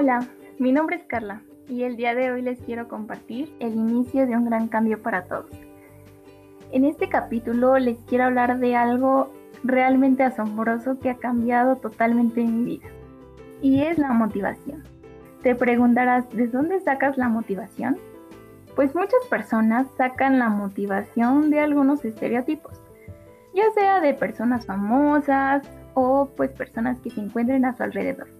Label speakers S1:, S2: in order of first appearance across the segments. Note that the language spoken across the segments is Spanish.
S1: Hola, mi nombre es Carla y el día de hoy les quiero compartir el inicio de un gran cambio para todos. En este capítulo les quiero hablar de algo realmente asombroso que ha cambiado totalmente mi vida y es la motivación. Te preguntarás, ¿de dónde sacas la motivación? Pues muchas personas sacan la motivación de algunos estereotipos, ya sea de personas famosas o pues personas que se encuentren a su alrededor.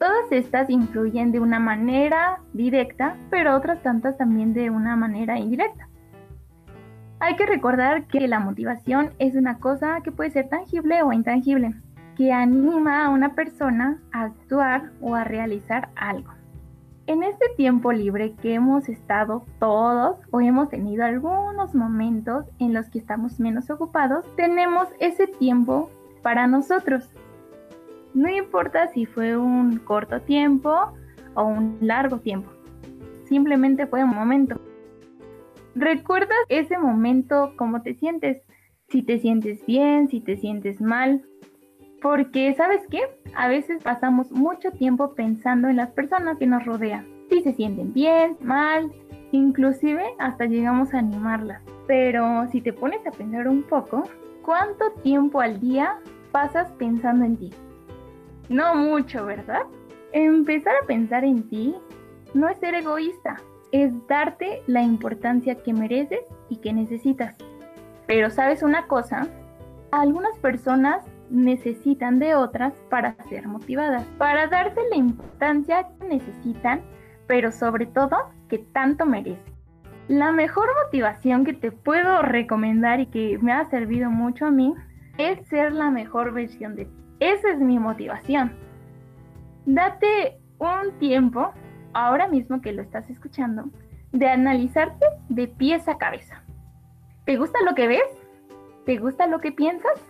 S1: Todas estas influyen de una manera directa, pero otras tantas también de una manera indirecta. Hay que recordar que la motivación es una cosa que puede ser tangible o intangible, que anima a una persona a actuar o a realizar algo. En este tiempo libre que hemos estado todos o hemos tenido algunos momentos en los que estamos menos ocupados, tenemos ese tiempo para nosotros no importa si fue un corto tiempo o un largo tiempo. Simplemente fue un momento. ¿Recuerdas ese momento cómo te sientes? Si te sientes bien, si te sientes mal. Porque, ¿sabes qué? A veces pasamos mucho tiempo pensando en las personas que nos rodean. Si se sienten bien, mal, inclusive hasta llegamos a animarlas. Pero si te pones a pensar un poco, ¿cuánto tiempo al día pasas pensando en ti? No mucho, ¿verdad? Empezar a pensar en ti no es ser egoísta, es darte la importancia que mereces y que necesitas. Pero sabes una cosa, algunas personas necesitan de otras para ser motivadas, para darse la importancia que necesitan, pero sobre todo que tanto merecen. La mejor motivación que te puedo recomendar y que me ha servido mucho a mí es ser la mejor versión de ti. Esa es mi motivación. Date un tiempo, ahora mismo que lo estás escuchando, de analizarte de pies a cabeza. ¿Te gusta lo que ves? ¿Te gusta lo que piensas?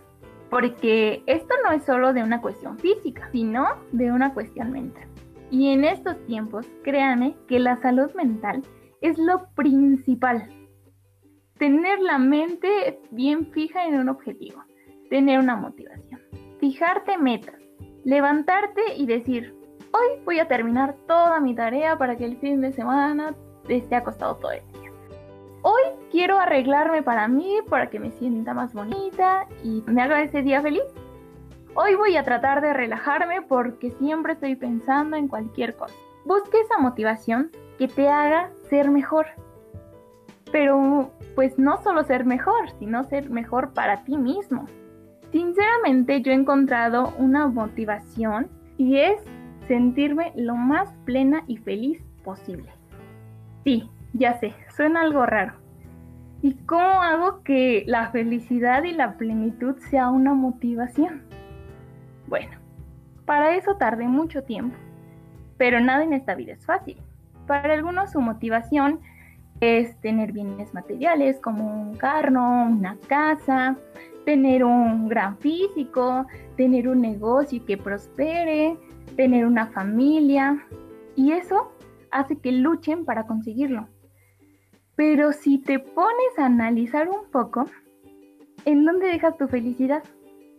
S1: Porque esto no es solo de una cuestión física, sino de una cuestión mental. Y en estos tiempos, créanme que la salud mental es lo principal. Tener la mente bien fija en un objetivo, tener una motivación fijarte metas, levantarte y decir, hoy voy a terminar toda mi tarea para que el fin de semana esté acostado todo el día. Hoy quiero arreglarme para mí, para que me sienta más bonita y me haga ese día feliz. Hoy voy a tratar de relajarme porque siempre estoy pensando en cualquier cosa. Busque esa motivación que te haga ser mejor. Pero pues no solo ser mejor, sino ser mejor para ti mismo. Sinceramente yo he encontrado una motivación y es sentirme lo más plena y feliz posible. Sí, ya sé, suena algo raro. ¿Y cómo hago que la felicidad y la plenitud sea una motivación? Bueno, para eso tardé mucho tiempo, pero nada en esta vida es fácil. Para algunos su motivación es tener bienes materiales como un carro, una casa, tener un gran físico, tener un negocio que prospere, tener una familia. Y eso hace que luchen para conseguirlo. Pero si te pones a analizar un poco, ¿en dónde dejas tu felicidad?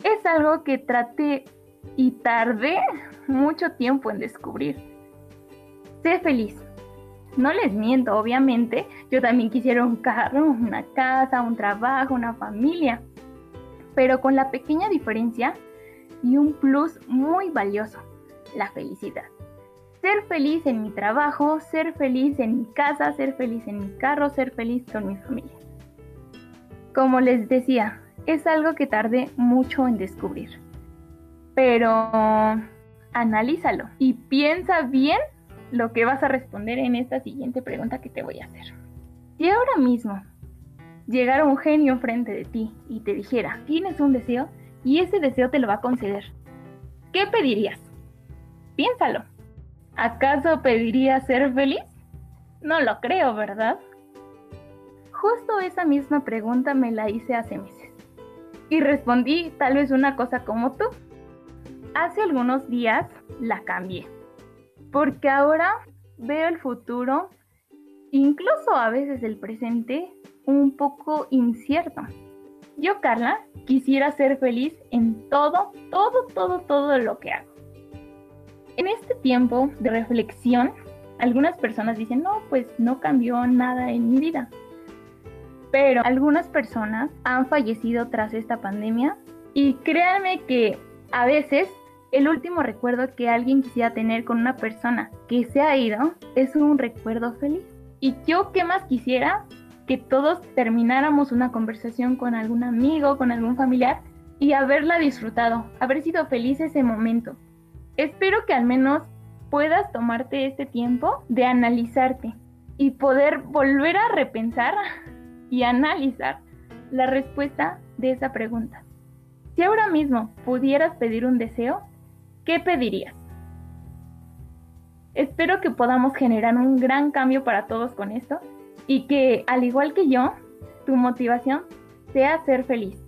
S1: Es algo que traté y tardé mucho tiempo en descubrir. Sé feliz. No les miento, obviamente, yo también quisiera un carro, una casa, un trabajo, una familia pero con la pequeña diferencia y un plus muy valioso, la felicidad. Ser feliz en mi trabajo, ser feliz en mi casa, ser feliz en mi carro, ser feliz con mi familia. Como les decía, es algo que tardé mucho en descubrir. Pero analízalo y piensa bien lo que vas a responder en esta siguiente pregunta que te voy a hacer. Si ahora mismo llegara un genio frente de ti y te dijera, tienes un deseo y ese deseo te lo va a conceder, ¿qué pedirías? Piénsalo. ¿Acaso pedirías ser feliz? No lo creo, ¿verdad? Justo esa misma pregunta me la hice hace meses. Y respondí tal vez una cosa como tú. Hace algunos días la cambié. Porque ahora veo el futuro, incluso a veces el presente, un poco incierto. Yo, Carla, quisiera ser feliz en todo, todo, todo, todo lo que hago. En este tiempo de reflexión, algunas personas dicen, no, pues no cambió nada en mi vida. Pero algunas personas han fallecido tras esta pandemia y créanme que a veces el último recuerdo que alguien quisiera tener con una persona que se ha ido es un recuerdo feliz. Y yo qué más quisiera que todos termináramos una conversación con algún amigo, con algún familiar y haberla disfrutado, haber sido feliz ese momento. Espero que al menos puedas tomarte este tiempo de analizarte y poder volver a repensar y analizar la respuesta de esa pregunta. Si ahora mismo pudieras pedir un deseo, ¿qué pedirías? Espero que podamos generar un gran cambio para todos con esto y que, al igual que yo, tu motivación sea ser feliz.